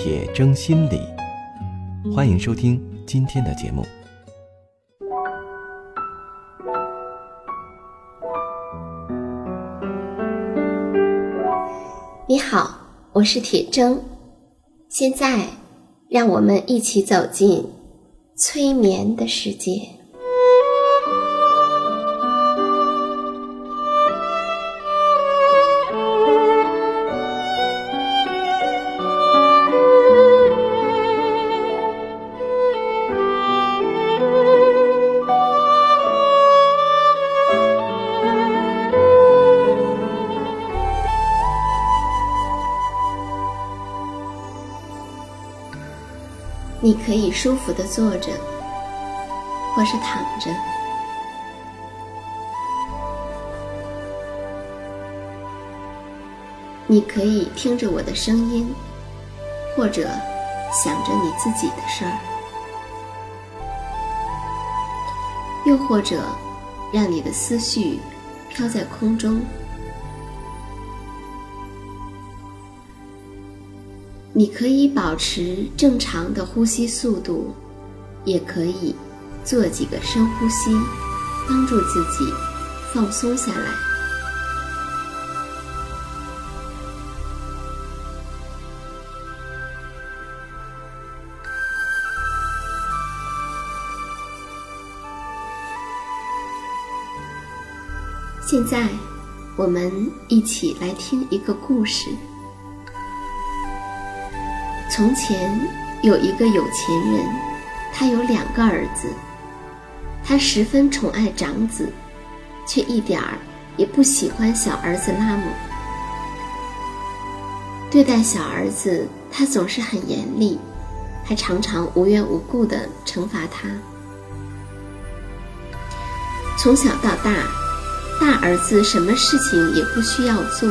铁铮心理”。欢迎收听今天的节目。你好，我是铁铮。现在，让我们一起走进催眠的世界。以舒服的坐着，或是躺着。你可以听着我的声音，或者想着你自己的事儿，又或者让你的思绪飘在空中。你可以保持正常的呼吸速度，也可以做几个深呼吸，帮助自己放松下来。现在，我们一起来听一个故事。从前有一个有钱人，他有两个儿子，他十分宠爱长子，却一点儿也不喜欢小儿子拉姆。对待小儿子，他总是很严厉，还常常无缘无故地惩罚他。从小到大，大儿子什么事情也不需要做，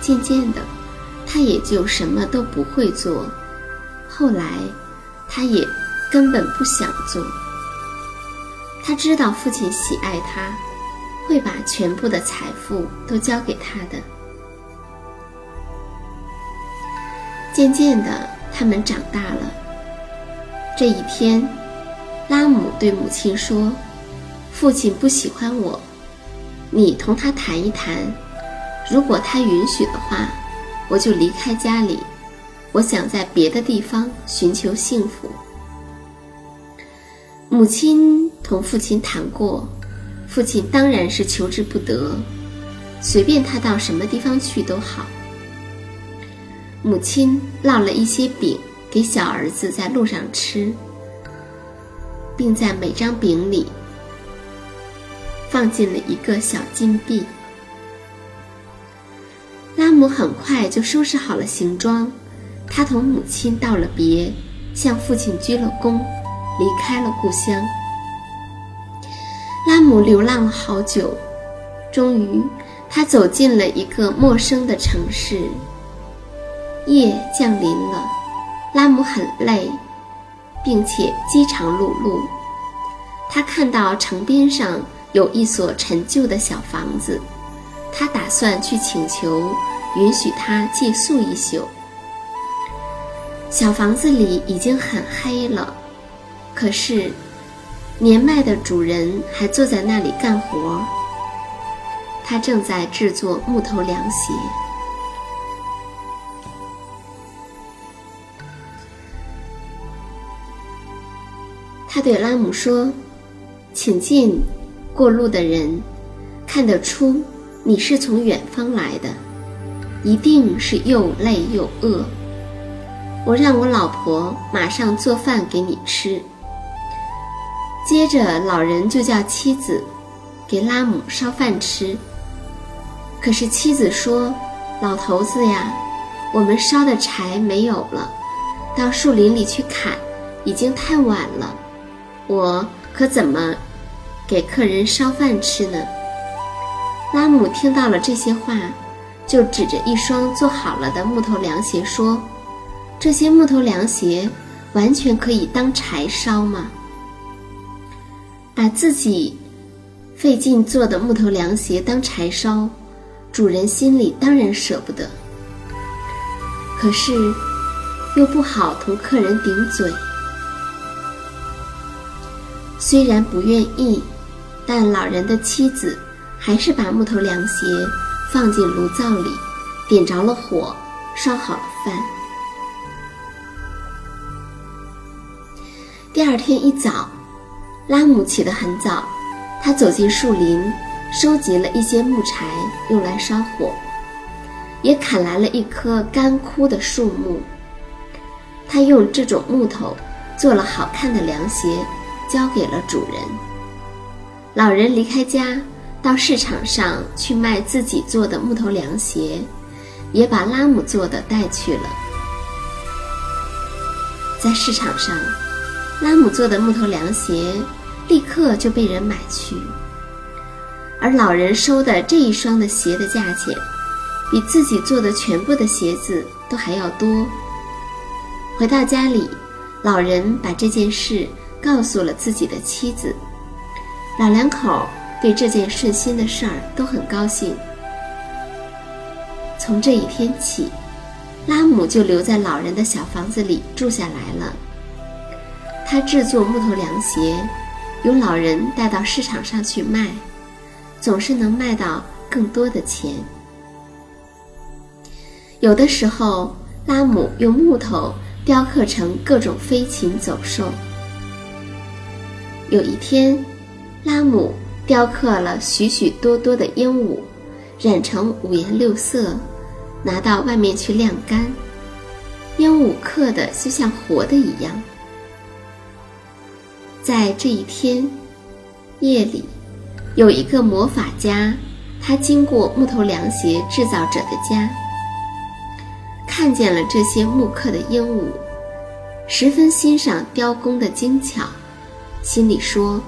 渐渐的。他也就什么都不会做，后来，他也根本不想做。他知道父亲喜爱他，会把全部的财富都交给他的。渐渐的，他们长大了。这一天，拉姆对母亲说：“父亲不喜欢我，你同他谈一谈，如果他允许的话。”我就离开家里，我想在别的地方寻求幸福。母亲同父亲谈过，父亲当然是求之不得，随便他到什么地方去都好。母亲烙了一些饼给小儿子在路上吃，并在每张饼里放进了一个小金币。拉姆很快就收拾好了行装，他同母亲道了别，向父亲鞠了躬，离开了故乡。拉姆流浪了好久，终于，他走进了一个陌生的城市。夜降临了，拉姆很累，并且饥肠辘辘。他看到城边上有一所陈旧的小房子。他打算去请求允许他借宿一宿。小房子里已经很黑了，可是年迈的主人还坐在那里干活。他正在制作木头凉鞋。他对拉姆说：“请进，过路的人看得出。”你是从远方来的，一定是又累又饿。我让我老婆马上做饭给你吃。接着，老人就叫妻子给拉姆烧饭吃。可是妻子说：“老头子呀，我们烧的柴没有了，到树林里去砍，已经太晚了，我可怎么给客人烧饭吃呢？”拉姆听到了这些话，就指着一双做好了的木头凉鞋说：“这些木头凉鞋完全可以当柴烧吗？把自己费劲做的木头凉鞋当柴烧，主人心里当然舍不得。可是又不好同客人顶嘴，虽然不愿意，但老人的妻子。”还是把木头凉鞋放进炉灶里，点着了火，烧好了饭。第二天一早，拉姆起得很早，他走进树林，收集了一些木柴用来烧火，也砍来了一棵干枯的树木。他用这种木头做了好看的凉鞋，交给了主人。老人离开家。到市场上去卖自己做的木头凉鞋，也把拉姆做的带去了。在市场上，拉姆做的木头凉鞋立刻就被人买去，而老人收的这一双的鞋的价钱，比自己做的全部的鞋子都还要多。回到家里，老人把这件事告诉了自己的妻子，老两口。对这件顺心的事儿都很高兴。从这一天起，拉姆就留在老人的小房子里住下来了。他制作木头凉鞋，由老人带到市场上去卖，总是能卖到更多的钱。有的时候，拉姆用木头雕刻成各种飞禽走兽。有一天，拉姆。雕刻了许许多多的鹦鹉，染成五颜六色，拿到外面去晾干。鹦鹉刻的就像活的一样。在这一天夜里，有一个魔法家，他经过木头凉鞋制造者的家，看见了这些木刻的鹦鹉，十分欣赏雕工的精巧，心里说：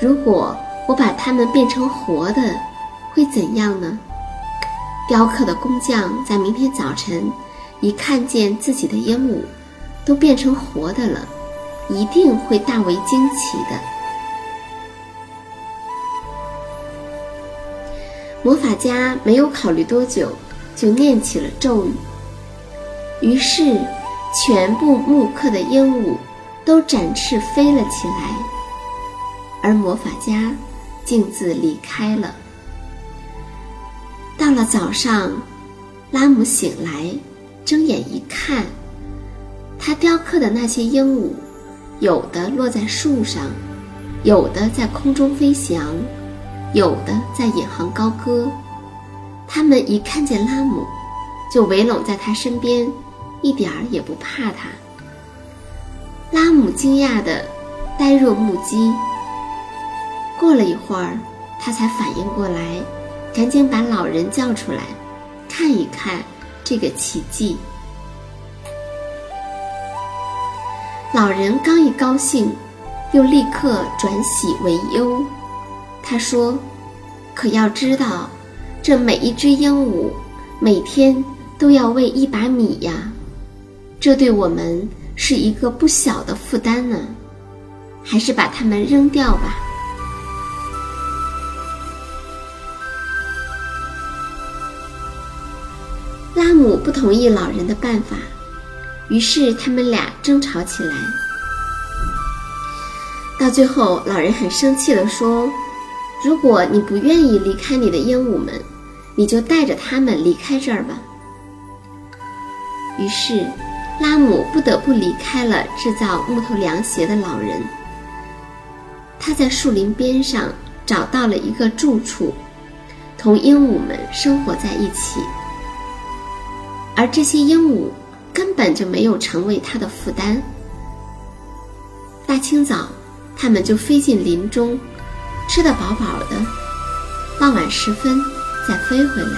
如果我把它们变成活的，会怎样呢？雕刻的工匠在明天早晨一看见自己的鹦鹉都变成活的了，一定会大为惊奇的。魔法家没有考虑多久，就念起了咒语，于是全部木刻的鹦鹉都展翅飞了起来，而魔法家。径自离开了。到了早上，拉姆醒来，睁眼一看，他雕刻的那些鹦鹉，有的落在树上，有的在空中飞翔，有的在引吭高歌。他们一看见拉姆，就围拢在他身边，一点儿也不怕他。拉姆惊讶的呆若木鸡。过了一会儿，他才反应过来，赶紧把老人叫出来，看一看这个奇迹。老人刚一高兴，又立刻转喜为忧。他说：“可要知道，这每一只鹦鹉每天都要喂一把米呀，这对我们是一个不小的负担呢。还是把它们扔掉吧。”不同意老人的办法，于是他们俩争吵起来。到最后，老人很生气地说：“如果你不愿意离开你的鹦鹉们，你就带着它们离开这儿吧。”于是，拉姆不得不离开了制造木头凉鞋的老人。他在树林边上找到了一个住处，同鹦鹉们生活在一起。而这些鹦鹉根本就没有成为他的负担。大清早，它们就飞进林中，吃得饱饱的，傍晚时分再飞回来。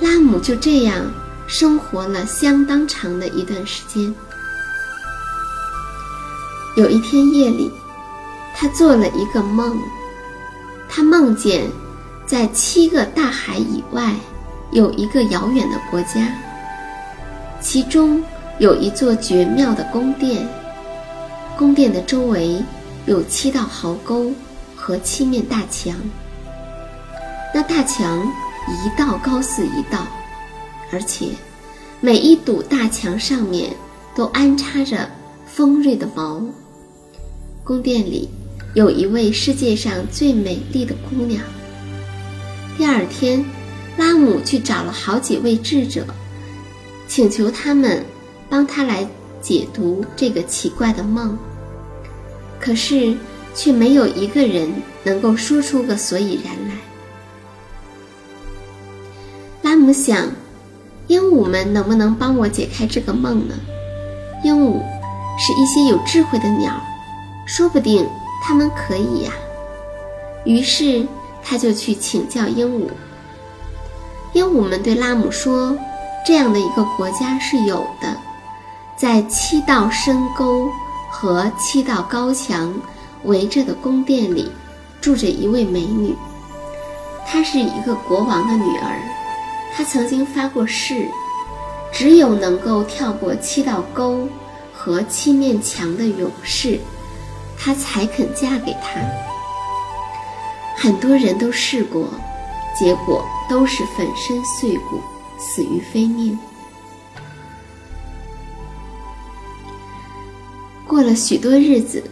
拉姆就这样生活了相当长的一段时间。有一天夜里，他做了一个梦，他梦见在七个大海以外有一个遥远的国家，其中有一座绝妙的宫殿，宫殿的周围有七道壕沟和七面大墙，那大墙一道高似一道，而且每一堵大墙上面都安插着锋锐的矛。宫殿里有一位世界上最美丽的姑娘。第二天，拉姆去找了好几位智者，请求他们帮他来解读这个奇怪的梦。可是，却没有一个人能够说出个所以然来。拉姆想，鹦鹉们能不能帮我解开这个梦呢？鹦鹉是一些有智慧的鸟。说不定它们可以呀。于是他就去请教鹦鹉。鹦鹉们对拉姆说：“这样的一个国家是有的，在七道深沟和七道高墙围着的宫殿里，住着一位美女。她是一个国王的女儿。她曾经发过誓，只有能够跳过七道沟和七面墙的勇士。”她才肯嫁给他。很多人都试过，结果都是粉身碎骨，死于非命。过了许多日子，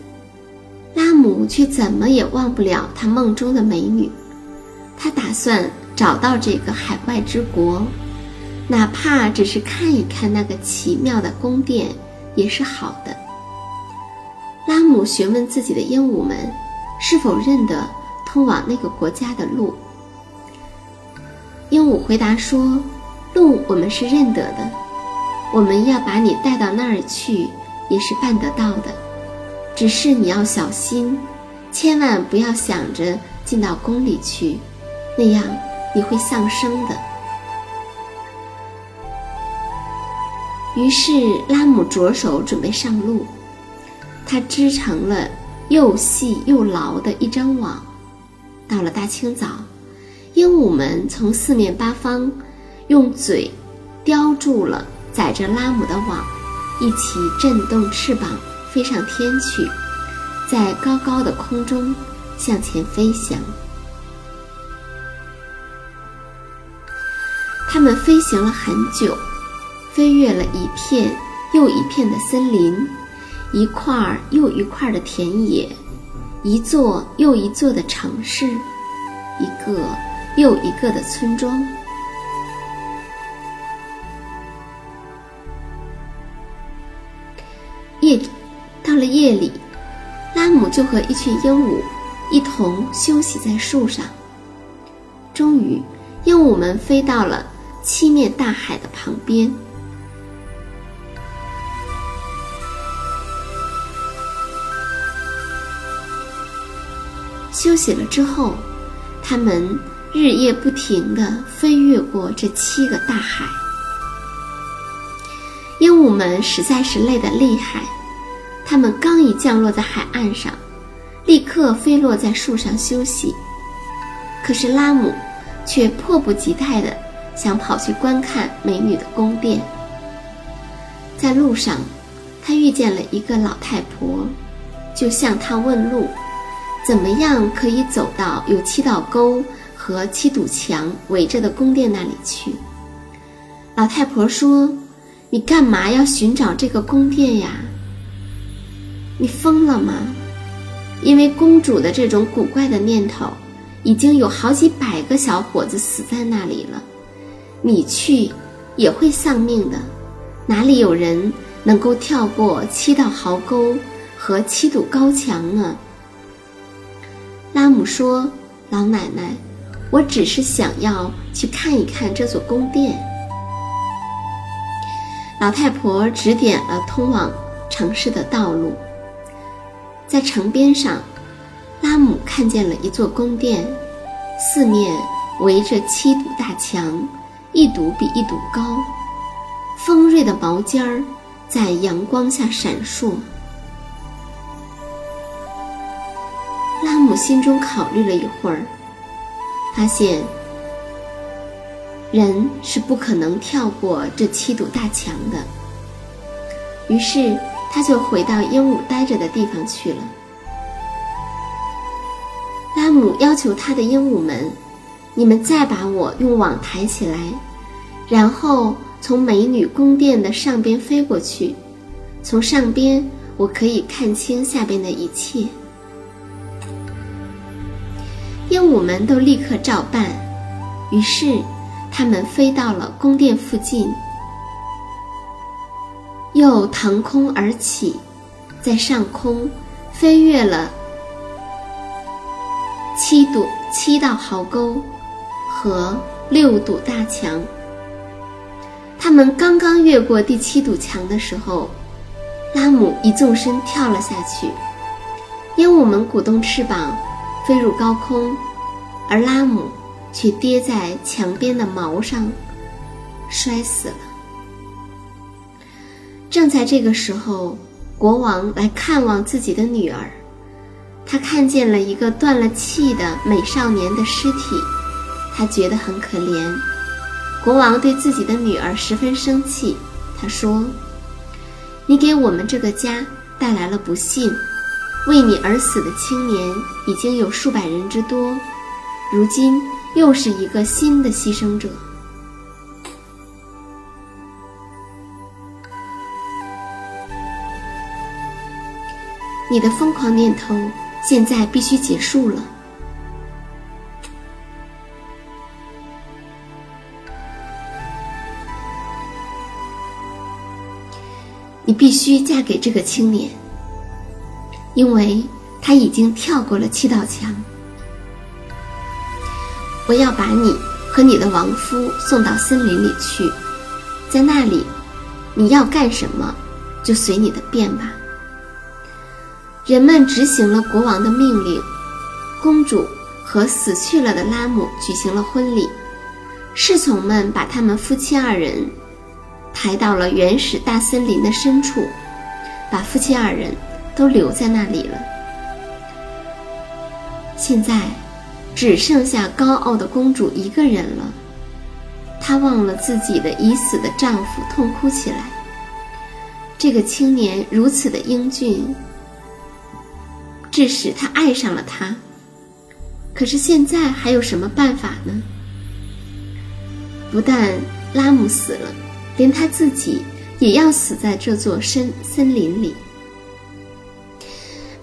拉姆却怎么也忘不了他梦中的美女。他打算找到这个海外之国，哪怕只是看一看那个奇妙的宫殿，也是好的。拉姆询问自己的鹦鹉们，是否认得通往那个国家的路。鹦鹉回答说：“路我们是认得的，我们要把你带到那儿去，也是办得到的。只是你要小心，千万不要想着进到宫里去，那样你会丧生的。”于是拉姆着手准备上路。他织成了又细又牢的一张网。到了大清早，鹦鹉们从四面八方用嘴叼住了载着拉姆的网，一起震动翅膀飞上天去，在高高的空中向前飞翔。它们飞行了很久，飞越了一片又一片的森林。一块儿又一块儿的田野，一座又一座的城市，一个又一个的村庄。夜到了夜里，拉姆就和一群鹦鹉一同休息在树上。终于，鹦鹉们飞到了七面大海的旁边。休息了之后，他们日夜不停地飞越过这七个大海。鹦鹉们实在是累得厉害，它们刚一降落在海岸上，立刻飞落在树上休息。可是拉姆却迫不及待地想跑去观看美女的宫殿。在路上，他遇见了一个老太婆，就向她问路。怎么样可以走到有七道沟和七堵墙围着的宫殿那里去？老太婆说：“你干嘛要寻找这个宫殿呀？你疯了吗？因为公主的这种古怪的念头，已经有好几百个小伙子死在那里了。你去也会丧命的。哪里有人能够跳过七道壕沟和七堵高墙呢？”拉姆说：“老奶奶，我只是想要去看一看这座宫殿。”老太婆指点了通往城市的道路。在城边上，拉姆看见了一座宫殿，四面围着七堵大墙，一堵比一堵高。锋锐的毛尖儿在阳光下闪烁。拉姆心中考虑了一会儿，发现人是不可能跳过这七堵大墙的，于是他就回到鹦鹉待着的地方去了。拉姆要求他的鹦鹉们：“你们再把我用网抬起来，然后从美女宫殿的上边飞过去，从上边我可以看清下边的一切。”鹦鹉们都立刻照办，于是他们飞到了宫殿附近，又腾空而起，在上空飞越了七堵七道壕沟和六堵大墙。他们刚刚越过第七堵墙的时候，拉姆一纵身跳了下去，鹦鹉们鼓动翅膀。飞入高空，而拉姆却跌在墙边的毛上，摔死了。正在这个时候，国王来看望自己的女儿，他看见了一个断了气的美少年的尸体，他觉得很可怜。国王对自己的女儿十分生气，他说：“你给我们这个家带来了不幸。”为你而死的青年已经有数百人之多，如今又是一个新的牺牲者。你的疯狂念头现在必须结束了。你必须嫁给这个青年。因为他已经跳过了七道墙，我要把你和你的亡夫送到森林里去，在那里，你要干什么，就随你的便吧。人们执行了国王的命令，公主和死去了的拉姆举行了婚礼，侍从们把他们夫妻二人抬到了原始大森林的深处，把夫妻二人。都留在那里了。现在，只剩下高傲的公主一个人了。她忘了自己的已死的丈夫，痛哭起来。这个青年如此的英俊，致使她爱上了他。可是现在还有什么办法呢？不但拉姆死了，连他自己也要死在这座森森林里。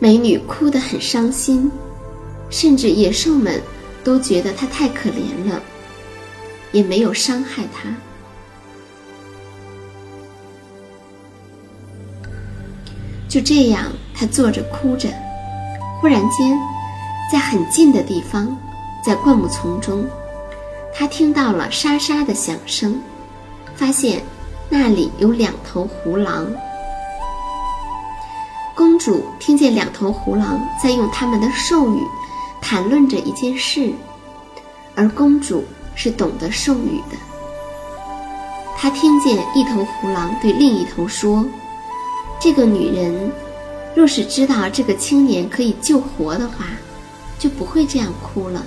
美女哭得很伤心，甚至野兽们都觉得她太可怜了，也没有伤害她。就这样，她坐着哭着。忽然间，在很近的地方，在灌木丛中，她听到了沙沙的响声，发现那里有两头胡狼。公主听见两头胡狼在用他们的兽语谈论着一件事，而公主是懂得兽语的。她听见一头胡狼对另一头说：“这个女人若是知道这个青年可以救活的话，就不会这样哭了。”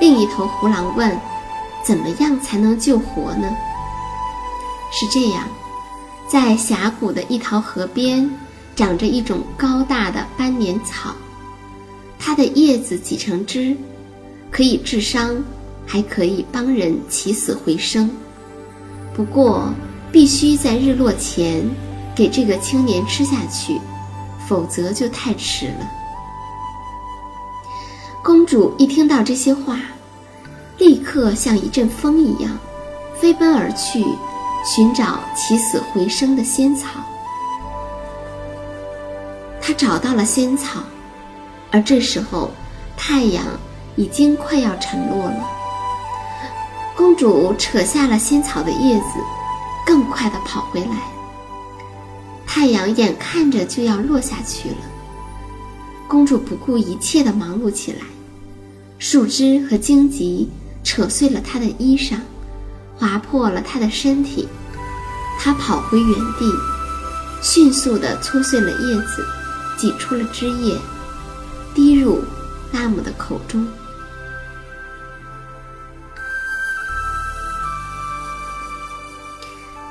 另一头胡狼问：“怎么样才能救活呢？”是这样，在峡谷的一条河边。长着一种高大的斑年草，它的叶子挤成汁，可以治伤，还可以帮人起死回生。不过，必须在日落前给这个青年吃下去，否则就太迟了。公主一听到这些话，立刻像一阵风一样，飞奔而去，寻找起死回生的仙草。他找到了仙草，而这时候太阳已经快要沉落了。公主扯下了仙草的叶子，更快地跑回来。太阳眼看着就要落下去了，公主不顾一切地忙碌起来。树枝和荆棘扯碎了她的衣裳，划破了她的身体，她跑回原地，迅速地搓碎了叶子，挤出了汁液，滴入拉姆的口中。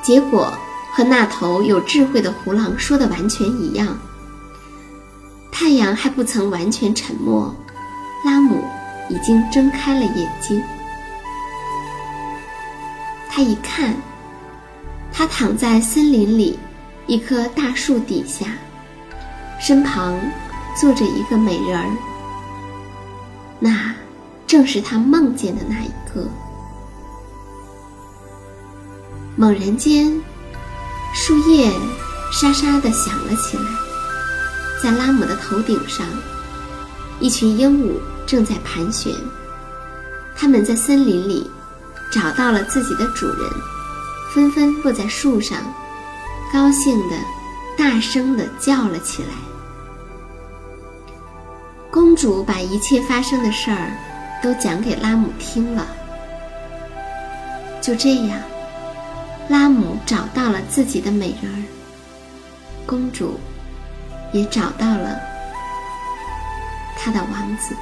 结果和那头有智慧的胡狼说的完全一样。太阳还不曾完全沉没，拉姆已经睁开了眼睛。他一看，他躺在森林里一棵大树底下，身旁坐着一个美人儿。那正是他梦见的那一个。猛然间，树叶沙沙地响了起来，在拉姆的头顶上，一群鹦鹉正在盘旋。它们在森林里找到了自己的主人，纷纷落在树上，高兴地、大声地叫了起来。公主把一切发生的事儿都讲给拉姆听了。就这样。拉姆找到了自己的美人儿，公主也找到了她的王子。